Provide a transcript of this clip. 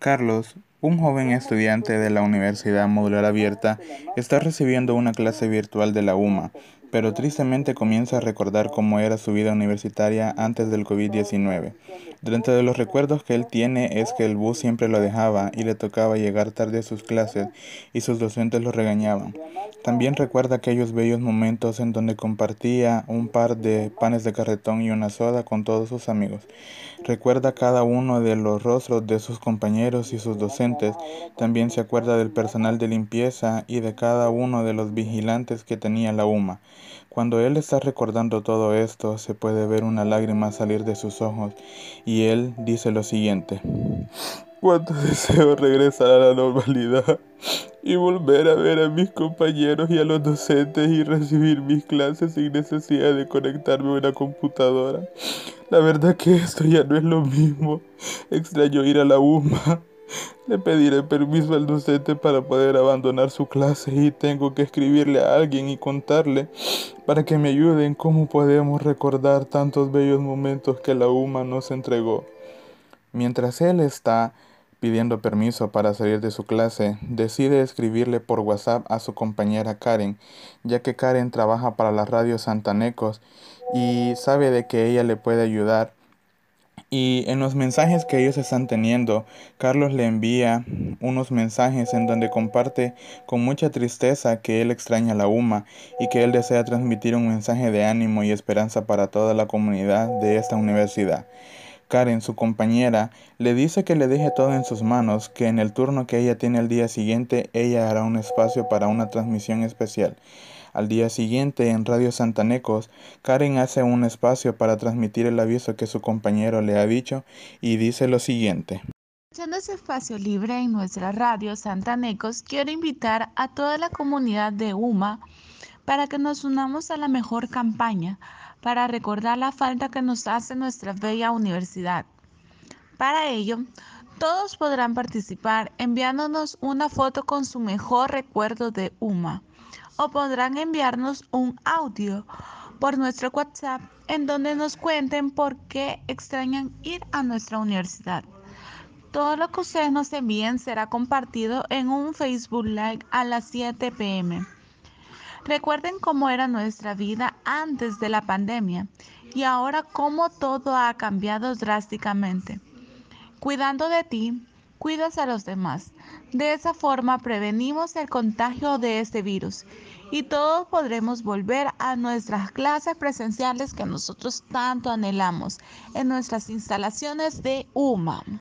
Carlos, un joven estudiante de la Universidad Modular Abierta, está recibiendo una clase virtual de la UMA, pero tristemente comienza a recordar cómo era su vida universitaria antes del COVID-19. Dentro de los recuerdos que él tiene es que el bus siempre lo dejaba y le tocaba llegar tarde a sus clases y sus docentes lo regañaban. También recuerda aquellos bellos momentos en donde compartía un par de panes de carretón y una soda con todos sus amigos. Recuerda cada uno de los rostros de sus compañeros y sus docentes. También se acuerda del personal de limpieza y de cada uno de los vigilantes que tenía la UMA. Cuando él está recordando todo esto, se puede ver una lágrima salir de sus ojos y él dice lo siguiente. Cuánto deseo regresar a la normalidad y volver a ver a mis compañeros y a los docentes y recibir mis clases sin necesidad de conectarme a una computadora. La verdad que esto ya no es lo mismo. Extraño ir a la UMA le pediré permiso al docente para poder abandonar su clase y tengo que escribirle a alguien y contarle para que me ayude en cómo podemos recordar tantos bellos momentos que la UMA nos entregó. Mientras él está pidiendo permiso para salir de su clase, decide escribirle por WhatsApp a su compañera Karen, ya que Karen trabaja para la radio Santanecos y sabe de que ella le puede ayudar y en los mensajes que ellos están teniendo, Carlos le envía unos mensajes en donde comparte con mucha tristeza que él extraña la UMA y que él desea transmitir un mensaje de ánimo y esperanza para toda la comunidad de esta universidad. Karen, su compañera, le dice que le deje todo en sus manos, que en el turno que ella tiene el día siguiente, ella hará un espacio para una transmisión especial. Al día siguiente, en Radio Santanecos, Karen hace un espacio para transmitir el aviso que su compañero le ha dicho y dice lo siguiente. Aprovechando ese espacio libre en nuestra radio Santanecos, quiero invitar a toda la comunidad de UMA para que nos unamos a la mejor campaña para recordar la falta que nos hace nuestra bella universidad. Para ello, todos podrán participar enviándonos una foto con su mejor recuerdo de UMA o podrán enviarnos un audio por nuestro WhatsApp en donde nos cuenten por qué extrañan ir a nuestra universidad. Todo lo que ustedes nos envíen será compartido en un Facebook Live a las 7 pm. Recuerden cómo era nuestra vida antes de la pandemia y ahora cómo todo ha cambiado drásticamente. Cuidando de ti, cuidas a los demás. De esa forma prevenimos el contagio de este virus y todos podremos volver a nuestras clases presenciales que nosotros tanto anhelamos en nuestras instalaciones de UMA.